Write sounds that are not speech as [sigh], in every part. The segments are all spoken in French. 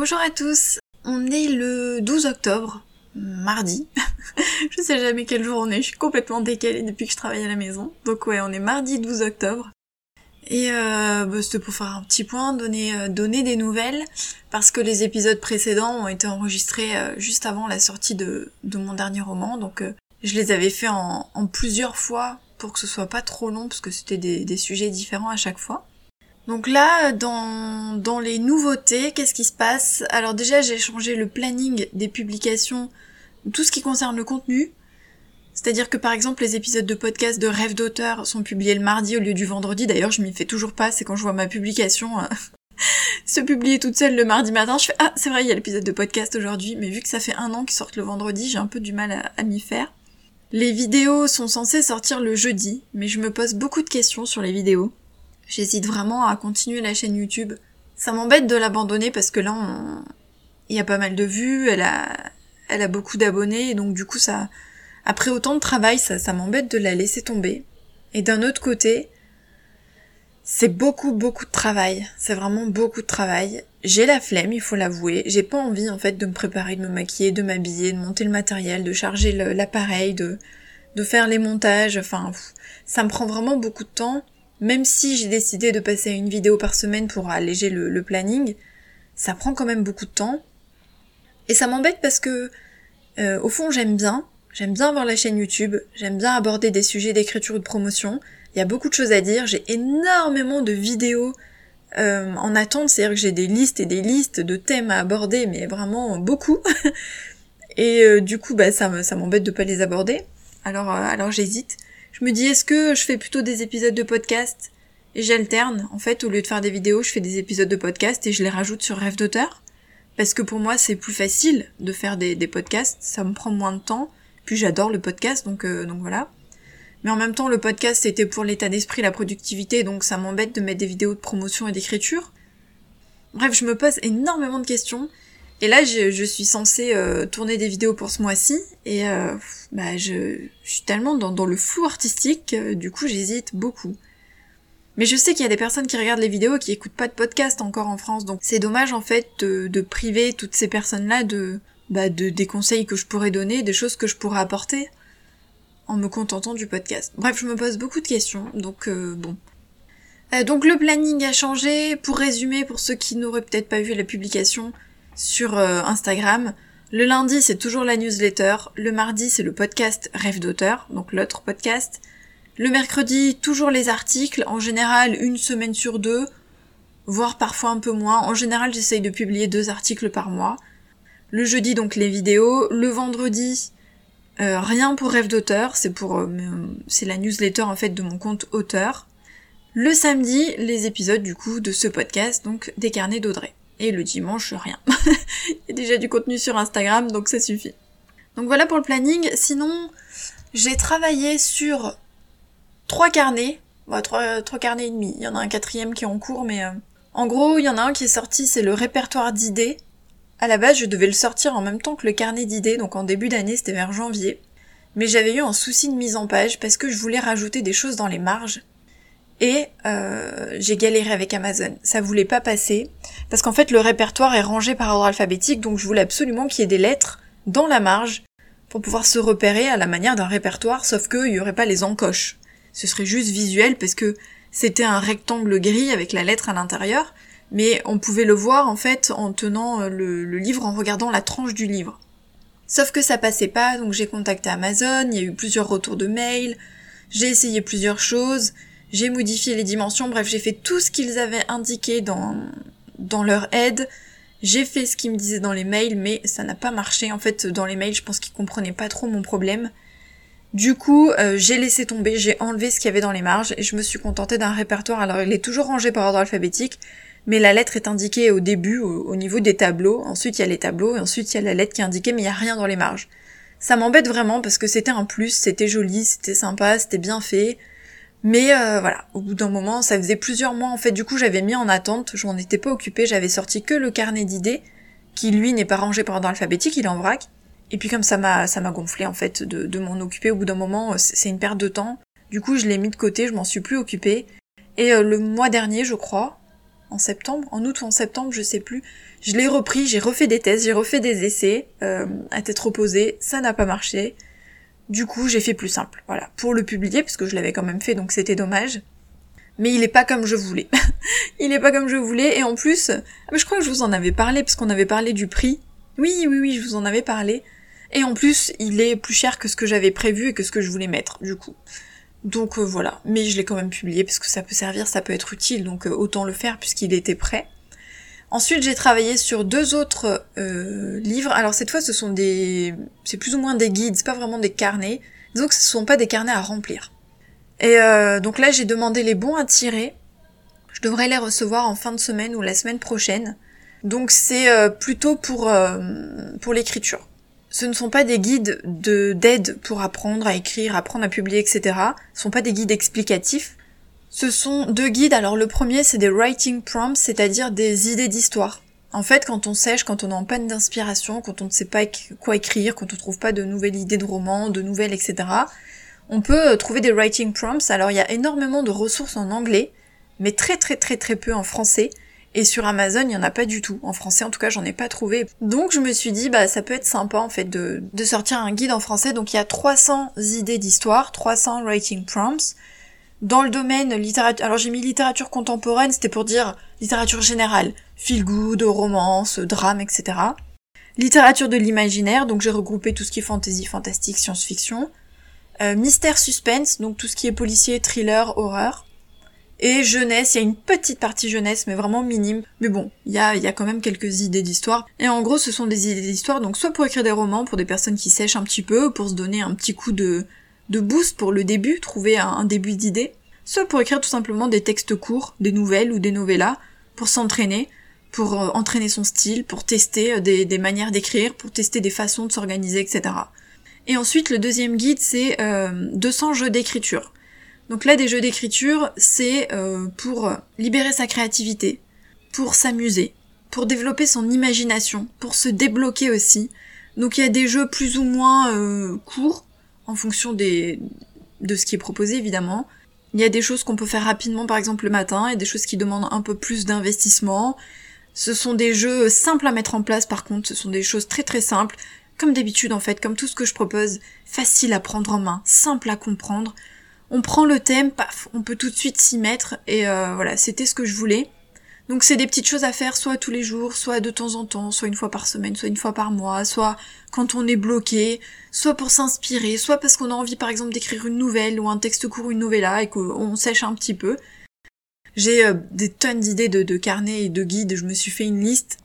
Bonjour à tous, on est le 12 octobre, mardi. [laughs] je sais jamais quel jour on est, je suis complètement décalée depuis que je travaille à la maison. Donc ouais, on est mardi 12 octobre. Et euh, bah, c'était pour faire un petit point, donner, euh, des nouvelles, parce que les épisodes précédents ont été enregistrés euh, juste avant la sortie de, mon dernier roman, donc euh, je les avais fait en, plusieurs fois pour que ce soit pas trop long, parce que c'était des sujets différents à chaque fois. Donc là, dans, les nouveautés, qu'est-ce qui se passe? Alors déjà, j'ai changé le planning des publications, tout ce qui concerne le contenu. C'est-à-dire que par exemple, les épisodes de podcast de Rêve d'auteur sont publiés le mardi au lieu du vendredi. D'ailleurs, je m'y fais toujours pas, c'est quand je vois ma publication euh, [laughs] se publier toute seule le mardi matin, je fais ah c'est vrai, il y a l'épisode de podcast aujourd'hui, mais vu que ça fait un an qu'ils sortent le vendredi, j'ai un peu du mal à m'y faire. Les vidéos sont censées sortir le jeudi, mais je me pose beaucoup de questions sur les vidéos. J'hésite vraiment à continuer la chaîne YouTube. Ça m'embête de l'abandonner parce que là, il y a pas mal de vues, elle a, elle a beaucoup d'abonnés, et donc du coup, ça, après autant de travail, ça, ça m'embête de la laisser tomber. Et d'un autre côté, c'est beaucoup, beaucoup de travail. C'est vraiment beaucoup de travail. J'ai la flemme, il faut l'avouer. J'ai pas envie, en fait, de me préparer, de me maquiller, de m'habiller, de monter le matériel, de charger l'appareil, de, de faire les montages. Enfin, ça me prend vraiment beaucoup de temps même si j'ai décidé de passer une vidéo par semaine pour alléger le, planning, ça prend quand même beaucoup de temps. Et ça m'embête parce que, euh, au fond, j'aime bien. J'aime bien avoir la chaîne YouTube. J'aime bien aborder des sujets d'écriture ou de promotion. Il y a beaucoup de choses à dire. J'ai énormément de vidéos euh, en attente. C'est-à-dire que j'ai des listes et des listes de thèmes à aborder, mais vraiment beaucoup. [laughs] et euh, du coup, bah, ça, m'embête de pas les aborder. Alors, alors j'hésite. Je me dis, est-ce que je fais plutôt des épisodes de podcast et j'alterne En fait, au lieu de faire des vidéos, je fais des épisodes de podcast et je les rajoute sur Rêve d'auteur? Parce que pour moi, c'est plus facile de faire des, podcasts, ça me prend moins de temps. Puis j'adore le podcast, donc, euh, donc voilà. Mais en même temps, le podcast, c'était pour l'état d'esprit, la productivité, donc ça m'embête de mettre des vidéos de promotion et d'écriture. Bref, je me pose énormément de questions. Et là, je, suis censée euh, tourner des vidéos pour ce mois-ci, et euh, bah, je, suis tellement dans, le flou artistique, du coup, j'hésite beaucoup. Mais je sais qu'il y a des personnes qui regardent les vidéos et qui écoutent pas de podcast encore en France, donc c'est dommage en fait de, de, priver toutes ces personnes-là de, bah, de des conseils que je pourrais donner, des choses que je pourrais apporter, en me contentant du podcast. Bref, je me pose beaucoup de questions, donc euh, bon. donc le planning a changé. Pour résumer, pour ceux qui n'auraient peut-être pas vu la publication, sur euh, Instagram. Le lundi, c'est toujours la newsletter. Le mardi, c'est le podcast Rêve d'auteur, donc l'autre podcast. Le mercredi, toujours les articles, en général une semaine sur deux, voire parfois un peu moins. En général, j'essaye de publier deux articles par mois. Le jeudi, donc les vidéos. Le vendredi, euh, rien pour Rêve d'auteur, c'est pour euh, c'est la newsletter en fait de mon compte auteur. Le samedi, les épisodes du coup de ce podcast, donc des carnets d'Audrey. Et le dimanche, rien. [laughs] Il y a déjà du contenu sur Instagram, donc ça suffit. Donc voilà pour le planning. Sinon, j'ai travaillé sur trois carnets. Trois, trois carnets et demi. Il y en a un quatrième qui est en cours, mais... Euh... En gros, il y en a un qui est sorti, c'est le répertoire d'idées. À la base, je devais le sortir en même temps que le carnet d'idées, donc en début d'année, c'était vers janvier. Mais j'avais eu un souci de mise en page parce que je voulais rajouter des choses dans les marges et euh, j'ai galéré avec Amazon. Ça voulait pas passer parce qu'en fait le répertoire est rangé par ordre alphabétique, donc je voulais absolument qu'il y ait des lettres dans la marge pour pouvoir se repérer à la manière d'un répertoire, sauf qu'il y aurait pas les encoches. Ce serait juste visuel parce que c'était un rectangle gris avec la lettre à l'intérieur, mais on pouvait le voir en fait en tenant le, le livre, en regardant la tranche du livre. Sauf que ça passait pas, donc j'ai contacté Amazon, il y a eu plusieurs retours de mails, j'ai essayé plusieurs choses, j'ai modifié les dimensions, bref, j'ai fait tout ce qu'ils avaient indiqué dans, dans leur aide. J'ai fait ce qu'ils me disaient dans les mails, mais ça n'a pas marché. En fait, dans les mails, je pense qu'ils comprenaient pas trop mon problème. Du coup, euh, j'ai laissé tomber, j'ai enlevé ce qu'il y avait dans les marges et je me suis contentée d'un répertoire. Alors, il est toujours rangé par ordre alphabétique, mais la lettre est indiquée au début, au, au niveau des tableaux. Ensuite, il y a les tableaux et ensuite, il y a la lettre qui est indiquée, mais il n'y a rien dans les marges. Ça m'embête vraiment parce que c'était un plus, c'était joli, c'était sympa, c'était bien fait. Mais euh, voilà, au bout d'un moment, ça faisait plusieurs mois en fait, du coup j'avais mis en attente, je m'en étais pas occupée, j'avais sorti que le carnet d'idées, qui lui n'est pas rangé par ordre alphabétique, il est en vrac. Et puis comme ça m'a ça m'a gonflé en fait de, de m'en occuper au bout d'un moment, c'est une perte de temps. Du coup je l'ai mis de côté, je m'en suis plus occupée. Et euh, le mois dernier je crois, en septembre, en août ou en septembre, je sais plus. Je l'ai repris, j'ai refait des tests, j'ai refait des essais euh, à tête reposée, ça n'a pas marché. Du coup, j'ai fait plus simple, voilà, pour le publier, parce que je l'avais quand même fait, donc c'était dommage. Mais il est pas comme je voulais. [laughs] il est pas comme je voulais, et en plus, je crois que je vous en avais parlé, parce qu'on avait parlé du prix. Oui, oui, oui, je vous en avais parlé. Et en plus, il est plus cher que ce que j'avais prévu et que ce que je voulais mettre, du coup. Donc euh, voilà, mais je l'ai quand même publié parce que ça peut servir, ça peut être utile, donc euh, autant le faire puisqu'il était prêt. Ensuite, j'ai travaillé sur deux autres euh, livres. Alors cette fois, ce sont des, c'est plus ou moins des guides, c'est pas vraiment des carnets. Que ce sont pas des carnets à remplir. Et donc là, j'ai demandé les bons à tirer. Je devrais les recevoir en fin de semaine ou la semaine prochaine. Donc c'est plutôt pour pour l'écriture ce ne sont pas des guides de d'aide pour apprendre à écrire, apprendre à publier, etc. Ce sont pas des guides explicatifs. Ce sont deux guides. Alors le premier, c'est des writing prompts, c'est-à-dire des idées d'histoire. En fait, quand on sèche, quand on est en panne d'inspiration, quand on ne sait pas quoi écrire, quand on trouve pas de nouvelles idées de romans, de nouvelles, etc., on peut euh, trouver des writing prompts. Alors il y a énormément de ressources en anglais, mais très très très très peu en français. Et sur Amazon, il n'y en a pas du tout. En français, en tout cas, j'en ai pas trouvé. Donc, je me suis dit, bah, ça peut être sympa, en fait, de, de sortir un guide en français. Donc, il y a 300 idées d'histoire, 300 writing prompts. Dans le domaine littérature, alors j'ai mis littérature contemporaine, c'était pour dire littérature générale. Feel good, romance, drame, etc. Littérature de l'imaginaire, donc j'ai regroupé tout ce qui est fantasy, fantastique, science-fiction. Euh, mystère suspense, donc tout ce qui est policier, thriller, horreur. Et jeunesse, il y a une petite partie jeunesse, mais vraiment minime. Mais bon, il y a, y a quand même quelques idées d'histoire. Et en gros, ce sont des idées d'histoire, donc soit pour écrire des romans, pour des personnes qui sèchent un petit peu, pour se donner un petit coup de, de boost pour le début, trouver un, début d'idée, soit pour écrire tout simplement des textes courts, des nouvelles ou des novellas, pour s'entraîner, pour euh, entraîner son style, pour tester euh, des, manières d'écrire, pour tester des façons de s'organiser, etc. Et ensuite, le deuxième guide, c'est euh, 200 jeux d'écriture. Donc là, des jeux d'écriture, c'est euh, pour libérer sa créativité, pour s'amuser, pour développer son imagination, pour se débloquer aussi. Donc il y a des jeux plus ou moins euh, courts, en fonction de ce qui est proposé évidemment. Il y a des choses qu'on peut faire rapidement par exemple le matin, et des choses qui demandent un peu plus d'investissement. Ce sont des jeux simples à mettre en place par contre, ce sont des choses très très simples, comme d'habitude en fait, comme tout ce que je propose, facile à prendre en main, simple à comprendre on prend le thème, paf, on peut tout de suite s'y mettre et euh, voilà, c'était ce que je voulais. Donc c'est des petites choses à faire soit tous les jours, soit de temps en temps, soit une fois par semaine, soit une fois par mois, soit quand on est bloqué, soit pour s'inspirer, soit parce qu'on a envie par exemple d'écrire une nouvelle ou un texte court, une novella et qu'on sèche un petit peu. J'ai euh, des tonnes d'idées de, carnets et de guides, je me suis fait une liste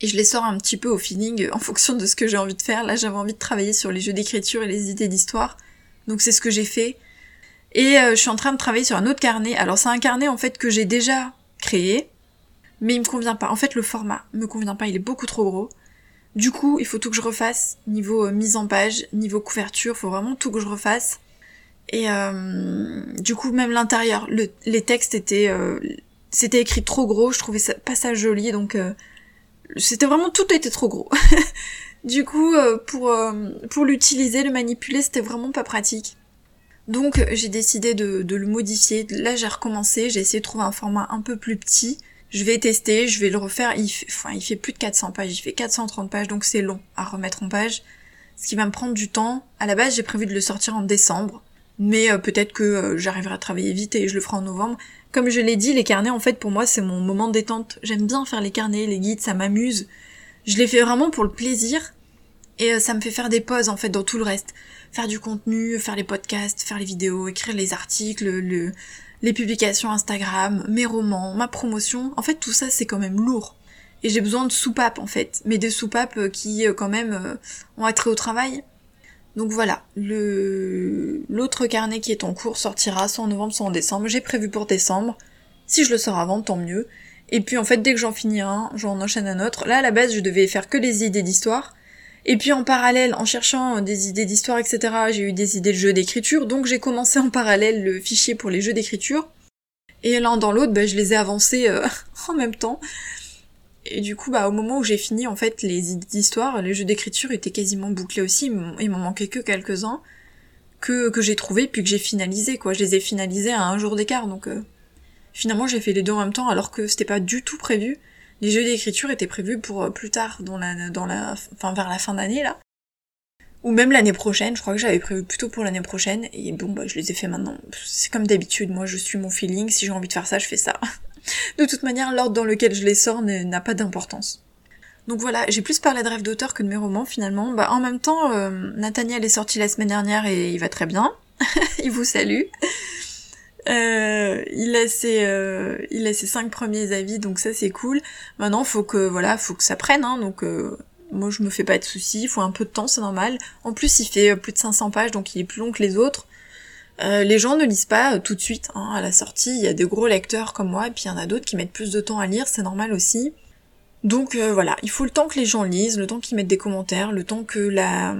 et je les sors un petit peu au feeling en fonction de ce que j'ai envie de faire. Là j'avais envie de travailler sur les jeux d'écriture et les idées d'histoire, donc c'est ce que j'ai fait. Et euh, je suis en train de travailler sur un autre carnet. Alors c'est un carnet en fait que j'ai déjà créé, mais il me convient pas. En fait le format me convient pas, il est beaucoup trop gros. Du coup, il faut tout que je refasse niveau euh, mise en page, niveau couverture, faut vraiment tout que je refasse. Et euh, du coup, même l'intérieur, le, les textes étaient, c'était écrit trop gros. Je trouvais pas ça joli, donc c'était vraiment tout était trop gros. [laughs] du coup, pour pour l'utiliser, le manipuler, c'était vraiment pas pratique. Donc j'ai décidé de, le modifier. Là j'ai recommencé, j'ai essayé de trouver un format un peu plus petit. Je vais tester, je vais le refaire. Il fait, plus de 400 pages, il fait 430 pages, donc c'est long à remettre en page. Ce qui va me prendre du temps. À la base j'ai prévu de le sortir en décembre. Mais euh, peut-être que euh, j'arriverai à travailler vite et je le ferai en novembre. Comme je l'ai dit, les carnets en fait pour moi c'est mon moment de détente. J'aime bien faire les carnets, les guides, ça m'amuse. Je les fais vraiment pour le plaisir. Et euh, ça me fait faire des pauses en fait dans tout le reste faire du contenu, faire les podcasts, faire les vidéos, écrire les articles, le, les publications Instagram, mes romans, ma promotion. En fait, tout ça, c'est quand même lourd. Et j'ai besoin de soupapes, en fait. Mais des soupapes euh, qui, euh, quand même, euh, ont attrait au travail. Donc voilà, le l'autre carnet qui est en cours sortira soit en novembre, soit en décembre. J'ai prévu pour décembre. Si je le sors avant, tant mieux. Et puis en fait, dès que j'en finis un, j'en enchaîne un autre. Là, à la base, je devais faire que les idées d'histoire. Et puis en parallèle, en cherchant des idées d'histoire, etc., j'ai eu des idées de jeux d'écriture, donc j'ai commencé en parallèle le fichier pour les jeux d'écriture. Et l'un dans l'autre, bah, je les ai avancés euh, [laughs] en même temps. Et du coup, bah, au moment où j'ai fini, en fait, les idées d'histoire, les jeux d'écriture étaient quasiment bouclés aussi. Il m'en manquait que quelques-uns que, que j'ai trouvé puis que j'ai finalisé, quoi. Je les ai finalisés à un jour d'écart, donc euh, Finalement, j'ai fait les deux en même temps alors que c'était pas du tout prévu. Les jeux d'écriture étaient prévus pour euh, plus tard, dans la, dans la, enfin vers la fin d'année là, ou même l'année prochaine. Je crois que j'avais prévu plutôt pour l'année prochaine. Et bon, bah je les ai fait maintenant. C'est comme d'habitude. Moi, je suis mon feeling. Si j'ai envie de faire ça, je fais ça. [laughs] de toute manière, l'ordre dans lequel je les sors n'a pas d'importance. Donc voilà, j'ai plus parlé de rêve d'auteur que de mes romans finalement. Bah en même temps, euh, Nathaniel est sorti la semaine dernière et il va très bien. [laughs] il vous salue. Euh, il a ses euh, il a ses cinq premiers avis donc ça c'est cool. Maintenant faut que voilà faut que ça prenne hein, donc euh, moi je me fais pas de soucis. Il faut un peu de temps c'est normal. En plus il fait plus de 500 pages donc il est plus long que les autres. les gens ne lisent pas tout de suite hein, à la sortie. Il y a des gros lecteurs comme moi et puis il y en a d'autres qui mettent plus de temps à lire c'est normal aussi. Donc voilà il faut le temps que les gens lisent, le temps qu'ils mettent des commentaires, le temps que la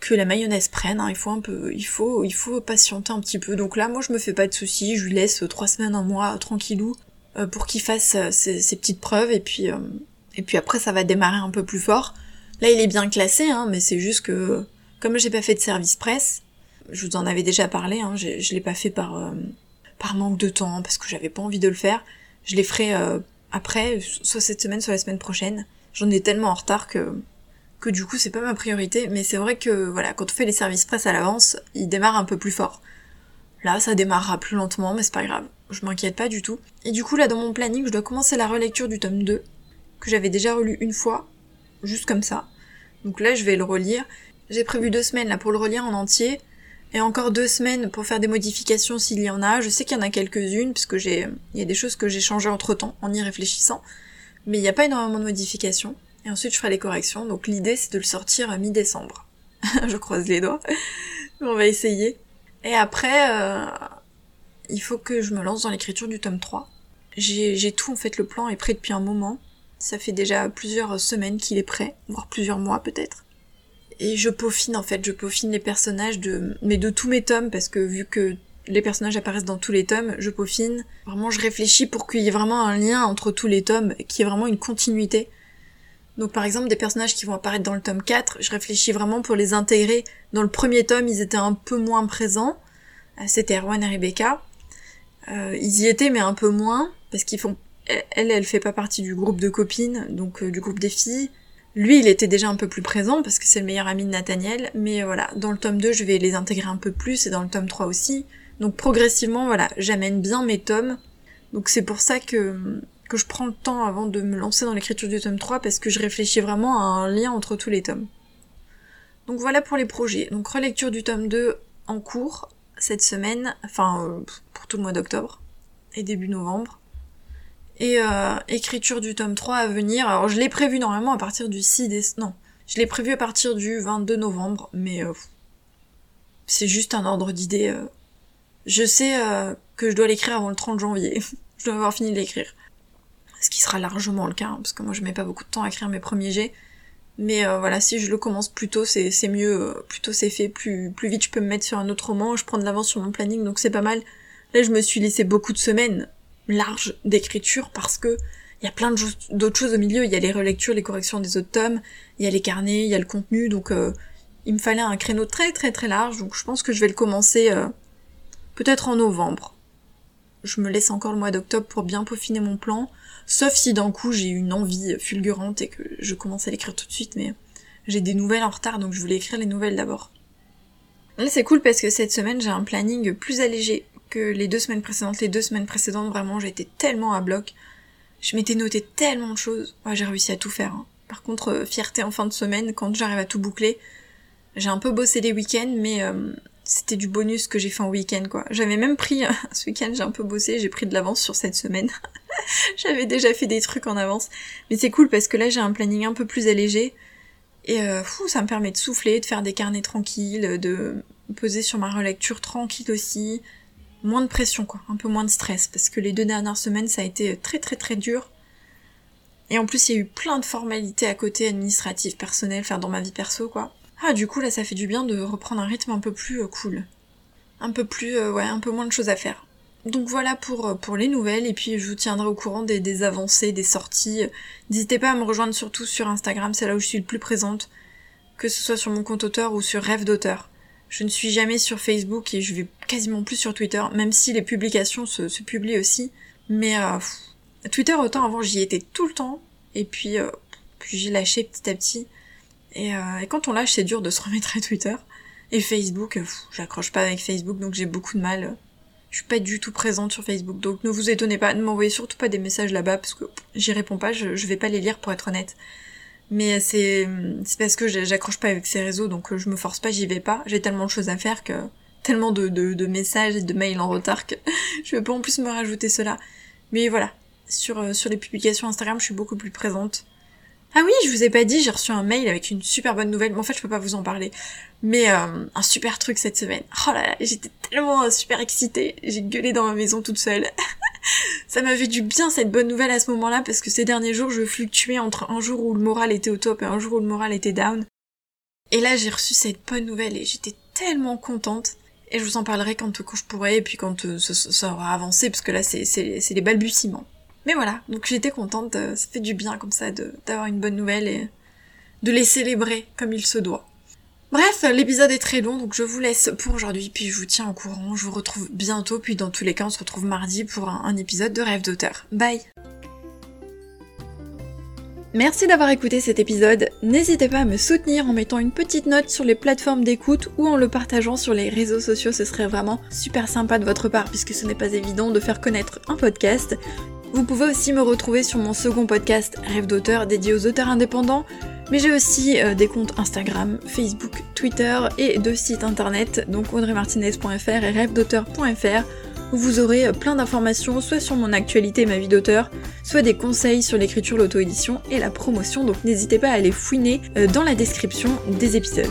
que la mayonnaise prenne. Hein. Il faut un peu, il faut, il faut patienter un petit peu. Donc là, moi, je me fais pas de soucis. Je lui laisse trois semaines, un mois, tranquillou, euh, pour qu'il fasse euh, ses, petites preuves. Et puis, euh, et puis après, ça va démarrer un peu plus fort. Là, il est bien classé, hein, mais c'est juste que comme j'ai pas fait de service presse, je vous en avais déjà parlé. Hein, je l'ai pas fait par par manque de temps, parce que j'avais pas envie de le faire. Je les ferai après, soit cette semaine, soit la semaine prochaine. J'en ai tellement en retard que que du coup c'est pas ma priorité, mais c'est vrai que voilà, quand on fait les services presse à l'avance, il démarre un peu plus fort. Là, ça démarrera plus lentement, mais c'est pas grave. Je m'inquiète pas du tout. Et du coup, là, dans mon planning, je dois commencer la relecture du tome 2, que j'avais déjà relu une fois, juste comme ça. Donc là, je vais le relire. J'ai prévu deux semaines là pour le relire en entier, et encore deux semaines pour faire des modifications s'il y en a. Je sais qu'il y en a quelques-unes, puisque j'ai, il y a des choses que j'ai changées entre temps, en y réfléchissant. Mais il n'y a pas énormément de modifications. Et ensuite, je ferai les corrections. Donc l'idée, c'est de le sortir à mi-décembre. [laughs] je croise les doigts. [laughs] On va essayer. Et après, euh, il faut que je me lance dans l'écriture du tome 3. J'ai tout, en fait, le plan est prêt depuis un moment. Ça fait déjà plusieurs semaines qu'il est prêt, voire plusieurs mois peut-être. Et je peaufine, en fait, je peaufine les personnages de, mais de tous mes tomes, parce que vu que les personnages apparaissent dans tous les tomes, je peaufine. Vraiment, je réfléchis pour qu'il y ait vraiment un lien entre tous les tomes, qu'il y ait vraiment une continuité. Donc par exemple des personnages qui vont apparaître dans le tome 4, je réfléchis vraiment pour les intégrer. Dans le premier tome, ils étaient un peu moins présents. Euh, c'était Erwan et Rebecca. Euh, ils y étaient mais un peu moins, parce qu'ils font... Elle, elle fait pas partie du groupe de copines, donc euh, du groupe des filles. Lui, il était déjà un peu plus présent, parce que c'est le meilleur ami de Nathaniel, mais voilà, dans le tome 2, je vais les intégrer un peu plus, et dans le tome 3 aussi. Donc progressivement, voilà, j'amène bien mes tomes. Donc c'est pour ça que que je prends le temps avant de me lancer dans l'écriture du tome 3 parce que je réfléchis vraiment à un lien entre tous les tomes. Donc voilà pour les projets. Donc relecture du tome 2 en cours cette semaine, enfin euh, pour tout le mois d'octobre et début novembre. Et euh, écriture du tome 3 à venir. Alors je l'ai prévu normalement à partir du 6 décembre. Non, je l'ai prévu à partir du 22 novembre, mais euh, c'est juste un ordre d'idée. Je sais que je dois l'écrire avant le 30 janvier. [laughs] je dois avoir fini de l'écrire ce qui sera largement le cas, hein, parce que moi je mets pas beaucoup de temps à écrire mes premiers jets. Mais euh, voilà, si je le commence plus tôt, c'est mieux, euh, plus tôt c'est fait, plus, plus vite je peux me mettre sur un autre roman, je prends de l'avance sur mon planning, donc c'est pas mal. Là je me suis laissé beaucoup de semaines larges d'écriture parce que il y a plein d'autres choses au milieu, il y a les relectures, les corrections des autres tomes, il y a les carnets, il y a le contenu, donc euh, il me fallait un créneau très très très large, donc je pense que je vais le commencer peut-être en novembre. Je me laisse encore le mois d'octobre pour bien peaufiner mon plan. Sauf si d'un coup j'ai une envie fulgurante et que je commence à l'écrire tout de suite, mais j'ai des nouvelles en retard donc je voulais écrire les nouvelles d'abord. Là c'est cool parce que cette semaine j'ai un planning plus allégé que les deux semaines précédentes. Les deux semaines précédentes vraiment j'étais tellement à bloc. Je m'étais noté tellement de choses. Ouais, j'ai réussi à tout faire. Hein. Par contre, euh, fierté en fin de semaine, quand j'arrive à tout boucler, j'ai un peu bossé les week-ends, mais euh, c'était du bonus que j'ai fait en week-end quoi. J'avais même pris [laughs] ce week-end, j'ai un peu bossé, j'ai pris de l'avance sur cette semaine. [laughs] J'avais déjà fait des trucs en avance, mais c'est cool parce que là j'ai un planning un peu plus allégé et euh, fou, ça me permet de souffler, de faire des carnets tranquilles, de poser sur ma relecture tranquille aussi, moins de pression quoi, un peu moins de stress parce que les deux dernières semaines ça a été très très très dur. Et en plus il y a eu plein de formalités à côté administratives, personnelles, faire dans ma vie perso quoi. Ah, du coup, là, ça fait du bien de reprendre un rythme un peu plus euh, cool. Un peu plus, euh, ouais, un peu moins de choses à faire. Donc voilà pour, euh, pour les nouvelles, et puis je vous tiendrai au courant des, des avancées, des sorties. N'hésitez pas à me rejoindre surtout sur Instagram, c'est là où je suis le plus présente, que ce soit sur mon compte auteur ou sur Rêve d'auteur. Je ne suis jamais sur Facebook et je vais quasiment plus sur Twitter, même si les publications se, publient aussi. Mais euh, Twitter, autant avant j'y étais tout le temps, et puis, euh, puis j'ai lâché petit à petit. Et, euh, et, quand on lâche, c'est dur de se remettre à Twitter. Et Facebook, j'accroche pas avec Facebook, donc j'ai beaucoup de mal. Je suis pas du tout présente sur Facebook, donc ne vous étonnez pas, ne m'envoyez surtout pas des messages là-bas, parce que j'y réponds pas, je, vais pas les lire pour être honnête. Mais c'est c'est parce que j'accroche pas avec ces réseaux, donc euh, je me force pas, j'y vais pas. J'ai tellement de choses à faire que tellement de, messages et de mails en retard que [laughs] je vais pas en plus me rajouter cela. Mais voilà, sur euh, sur les publications Instagram, je suis beaucoup plus présente. Ah oui, je vous ai pas dit, j'ai reçu un mail avec une super bonne nouvelle. Mais en fait, je peux pas vous en parler. Mais euh, un super truc cette semaine. Oh là là, j'étais tellement super excitée. J'ai gueulé dans ma maison toute seule. [laughs] ça m'a fait du bien cette bonne nouvelle à ce moment-là parce que ces derniers jours je fluctuais entre un jour où le moral était au top et un jour où le moral était down. Et là j'ai reçu cette bonne nouvelle et j'étais tellement contente. Et je vous en parlerai quand, je pourrai et puis quand euh, ça, aura avancé parce que là c'est les balbutiements. Mais voilà, donc j'étais contente, euh, ça fait du bien comme ça d'avoir une bonne nouvelle et de les célébrer comme il se doit. Bref, l'épisode est très long, donc je vous laisse pour aujourd'hui, puis je vous tiens au courant, je vous retrouve bientôt, puis dans tous les cas on se retrouve mardi pour un, épisode de Rêve d'auteur. Bye Merci d'avoir écouté cet épisode, n'hésitez pas à me soutenir en mettant une petite note sur les plateformes d'écoute ou en le partageant sur les réseaux sociaux, ce serait vraiment super sympa de votre part puisque ce n'est pas évident de faire connaître un podcast. Vous pouvez aussi me retrouver sur mon second podcast Rêve d'auteur dédié aux auteurs indépendants, mais j'ai aussi euh, des comptes Instagram, Facebook, Twitter et deux sites internet, donc audreymartinez.fr et rêvedauteur.fr, où vous aurez euh, plein d'informations soit sur mon actualité et ma vie d'auteur, soit des conseils sur l'écriture, l'auto-édition et la promotion, donc n'hésitez pas à aller fouiner euh, dans la description des épisodes.